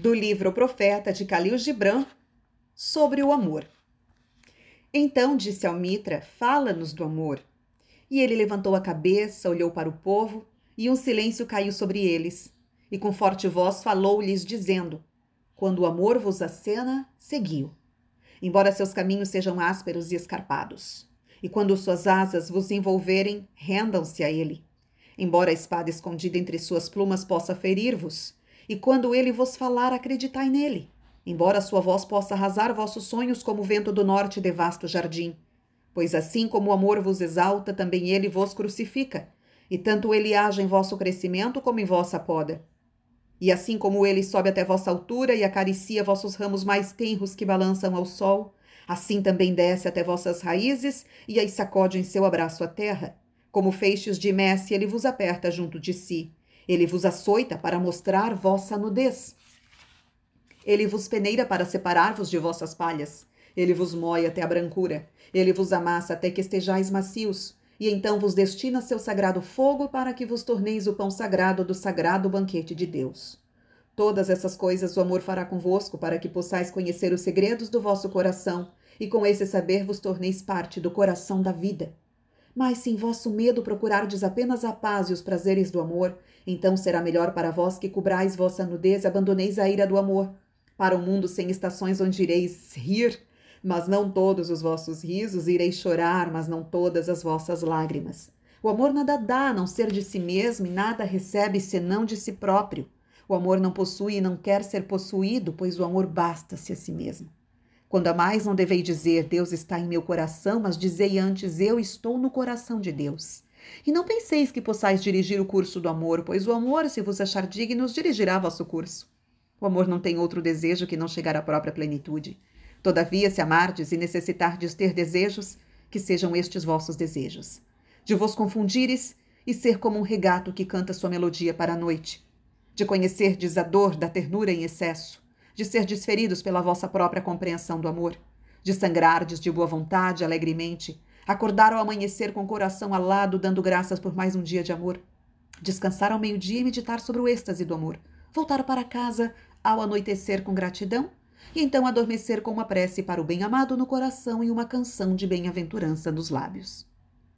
do livro Profeta de Khalil Gibran sobre o amor. Então disse ao Mitra: Fala-nos do amor. E ele levantou a cabeça, olhou para o povo, e um silêncio caiu sobre eles. E com forte voz falou-lhes, dizendo: Quando o amor vos acena, seguiu. Embora seus caminhos sejam ásperos e escarpados. E quando suas asas vos envolverem, rendam-se a ele. Embora a espada escondida entre suas plumas possa ferir-vos, e quando ele vos falar, acreditai nele. Embora sua voz possa arrasar vossos sonhos como o vento do norte de vasto jardim. Pois assim como o amor vos exalta, também ele vos crucifica, e tanto ele age em vosso crescimento como em vossa poda. E assim como ele sobe até vossa altura e acaricia vossos ramos mais tenros que balançam ao sol, assim também desce até vossas raízes e as sacode em seu abraço à terra. Como feixes de messe, ele vos aperta junto de si. Ele vos açoita para mostrar vossa nudez. Ele vos peneira para separar-vos de vossas palhas. Ele vos moe até a brancura. Ele vos amassa até que estejais macios. E então vos destina seu sagrado fogo para que vos torneis o pão sagrado do sagrado banquete de Deus. Todas essas coisas o amor fará convosco para que possais conhecer os segredos do vosso coração e com esse saber vos torneis parte do coração da vida. Mas se em vosso medo procurardes apenas a paz e os prazeres do amor, então será melhor para vós que cobrais vossa nudez e abandoneis a ira do amor, para um mundo sem estações onde ireis rir, mas não todos os vossos risos, ireis chorar, mas não todas as vossas lágrimas. O amor nada dá a não ser de si mesmo e nada recebe senão de si próprio. O amor não possui e não quer ser possuído, pois o amor basta-se a si mesmo. Quando a mais não devei dizer Deus está em meu coração, mas dizei antes eu estou no coração de Deus. E não penseis que possais dirigir o curso do amor, pois o amor, se vos achar dignos, dirigirá vosso curso. O amor não tem outro desejo que não chegar à própria plenitude. Todavia, se amardes e necessitardes ter desejos, que sejam estes vossos desejos. De vos confundires e ser como um regato que canta sua melodia para a noite. De conhecerdes a dor da ternura em excesso de ser desferidos pela vossa própria compreensão do amor, de sangrardes de boa vontade alegremente, acordar ao amanhecer com o coração alado, dando graças por mais um dia de amor, descansar ao meio-dia e meditar sobre o êxtase do amor, voltar para casa ao anoitecer com gratidão e então adormecer com uma prece para o bem-amado no coração e uma canção de bem-aventurança nos lábios.